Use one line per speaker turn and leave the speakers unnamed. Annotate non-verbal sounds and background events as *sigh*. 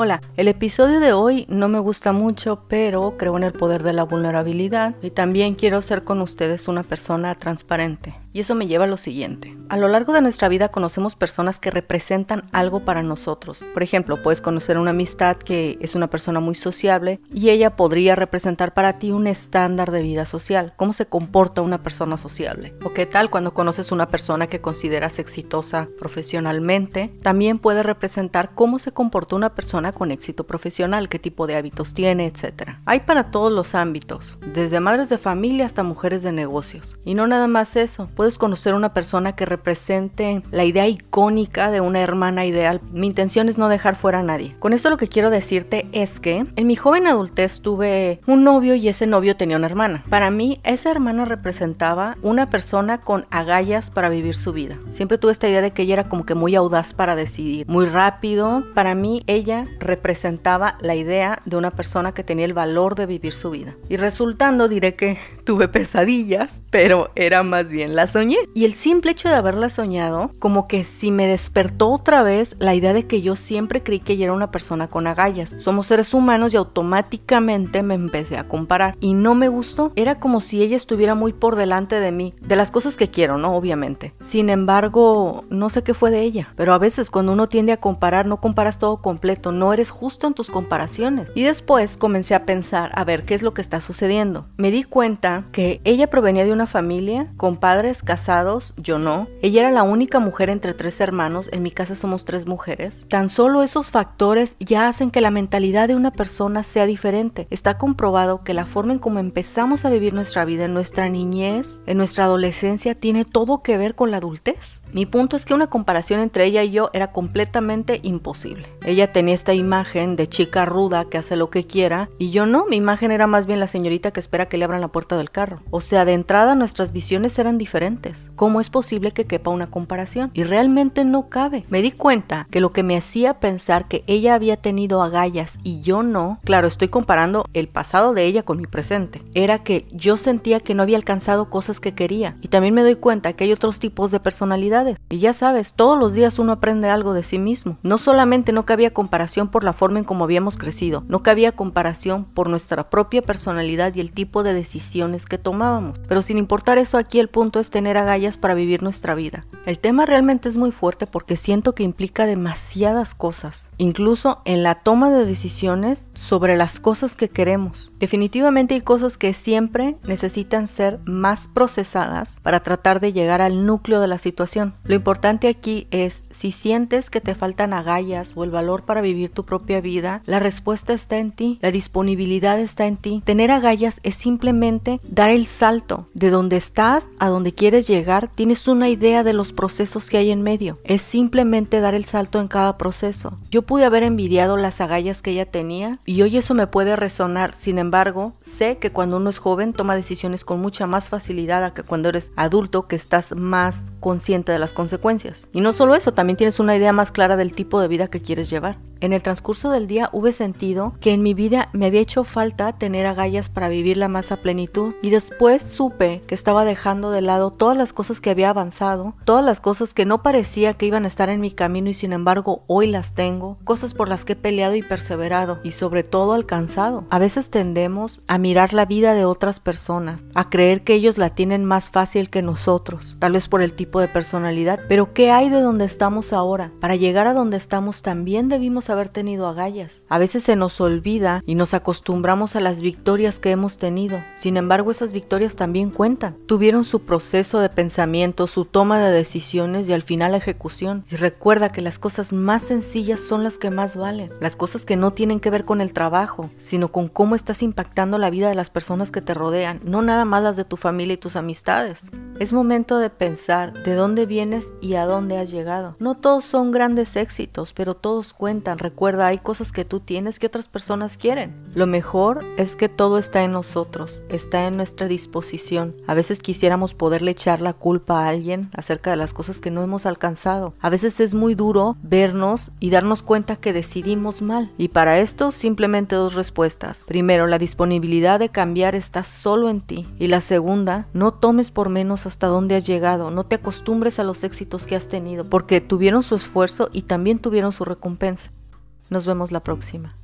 Hola, el episodio de hoy no me gusta mucho, pero creo en el poder de la vulnerabilidad y también quiero ser con ustedes una persona transparente. Y eso me lleva a lo siguiente. A lo largo de nuestra vida conocemos personas que representan algo para nosotros. Por ejemplo, puedes conocer una amistad que es una persona muy sociable y ella podría representar para ti un estándar de vida social. ¿Cómo se comporta una persona sociable? ¿O qué tal cuando conoces una persona que consideras exitosa profesionalmente? También puede representar cómo se comporta una persona con éxito profesional, qué tipo de hábitos tiene, etc. Hay para todos los ámbitos, desde madres de familia hasta mujeres de negocios. Y no nada más eso, puedes conocer una persona que represente la idea icónica de una hermana ideal. Mi intención es no dejar fuera a nadie. Con esto lo que quiero decirte es que en mi joven adultez tuve un novio y ese novio tenía una hermana. Para mí, esa hermana representaba una persona con agallas para vivir su vida. Siempre tuve esta idea de que ella era como que muy audaz para decidir, muy rápido. Para mí, ella representaba la idea de una persona que tenía el valor de vivir su vida. Y resultando, diré que *laughs* tuve pesadillas, pero era más bien la soñé. Y el simple hecho de haberla soñado, como que si me despertó otra vez la idea de que yo siempre creí que ella era una persona con agallas. Somos seres humanos y automáticamente me empecé a comparar. Y no me gustó. Era como si ella estuviera muy por delante de mí. De las cosas que quiero, ¿no? Obviamente. Sin embargo, no sé qué fue de ella. Pero a veces cuando uno tiende a comparar, no comparas todo completo. No eres justo en tus comparaciones. Y después comencé a pensar, a ver, ¿qué es lo que está sucediendo? Me di cuenta que ella provenía de una familia con padres casados, yo no. Ella era la única mujer entre tres hermanos, en mi casa somos tres mujeres. Tan solo esos factores ya hacen que la mentalidad de una persona sea diferente. Está comprobado que la forma en cómo empezamos a vivir nuestra vida en nuestra niñez, en nuestra adolescencia, tiene todo que ver con la adultez. Mi punto es que una comparación entre ella y yo era completamente imposible. Ella tenía esta imagen de chica ruda que hace lo que quiera y yo no, mi imagen era más bien la señorita que espera que le abran la puerta del carro. O sea, de entrada nuestras visiones eran diferentes. ¿Cómo es posible que quepa una comparación? Y realmente no cabe. Me di cuenta que lo que me hacía pensar que ella había tenido agallas y yo no, claro, estoy comparando el pasado de ella con mi presente, era que yo sentía que no había alcanzado cosas que quería. Y también me doy cuenta que hay otros tipos de personalidad y ya sabes, todos los días uno aprende algo de sí mismo. No solamente no cabía comparación por la forma en cómo habíamos crecido, no cabía comparación por nuestra propia personalidad y el tipo de decisiones que tomábamos. Pero sin importar eso, aquí el punto es tener agallas para vivir nuestra vida. El tema realmente es muy fuerte porque siento que implica demasiadas cosas, incluso en la toma de decisiones sobre las cosas que queremos. Definitivamente hay cosas que siempre necesitan ser más procesadas para tratar de llegar al núcleo de la situación lo importante aquí es si sientes que te faltan agallas o el valor para vivir tu propia vida, la respuesta está en ti, la disponibilidad está en ti. Tener agallas es simplemente dar el salto de donde estás a donde quieres llegar. Tienes una idea de los procesos que hay en medio. Es simplemente dar el salto en cada proceso. Yo pude haber envidiado las agallas que ella tenía y hoy eso me puede resonar. Sin embargo, sé que cuando uno es joven toma decisiones con mucha más facilidad a que cuando eres adulto que estás más consciente de las consecuencias. Y no solo eso, también tienes una idea más clara del tipo de vida que quieres llevar. En el transcurso del día hube sentido que en mi vida me había hecho falta tener agallas para vivirla más a plenitud y después supe que estaba dejando de lado todas las cosas que había avanzado, todas las cosas que no parecía que iban a estar en mi camino y sin embargo hoy las tengo, cosas por las que he peleado y perseverado y sobre todo alcanzado. A veces tendemos a mirar la vida de otras personas, a creer que ellos la tienen más fácil que nosotros, tal vez por el tipo de personalidad, pero ¿qué hay de donde estamos ahora? Para llegar a donde estamos también debimos haber tenido agallas. A veces se nos olvida y nos acostumbramos a las victorias que hemos tenido. Sin embargo, esas victorias también cuentan. Tuvieron su proceso de pensamiento, su toma de decisiones y al final la ejecución. Y recuerda que las cosas más sencillas son las que más valen. Las cosas que no tienen que ver con el trabajo, sino con cómo estás impactando la vida de las personas que te rodean, no nada más las de tu familia y tus amistades. Es momento de pensar de dónde vienes y a dónde has llegado. No todos son grandes éxitos, pero todos cuentan Recuerda, hay cosas que tú tienes que otras personas quieren. Lo mejor es que todo está en nosotros, está en nuestra disposición. A veces quisiéramos poderle echar la culpa a alguien acerca de las cosas que no hemos alcanzado. A veces es muy duro vernos y darnos cuenta que decidimos mal. Y para esto simplemente dos respuestas. Primero, la disponibilidad de cambiar está solo en ti. Y la segunda, no tomes por menos hasta dónde has llegado. No te acostumbres a los éxitos que has tenido porque tuvieron su esfuerzo y también tuvieron su recompensa. Nos vemos la próxima.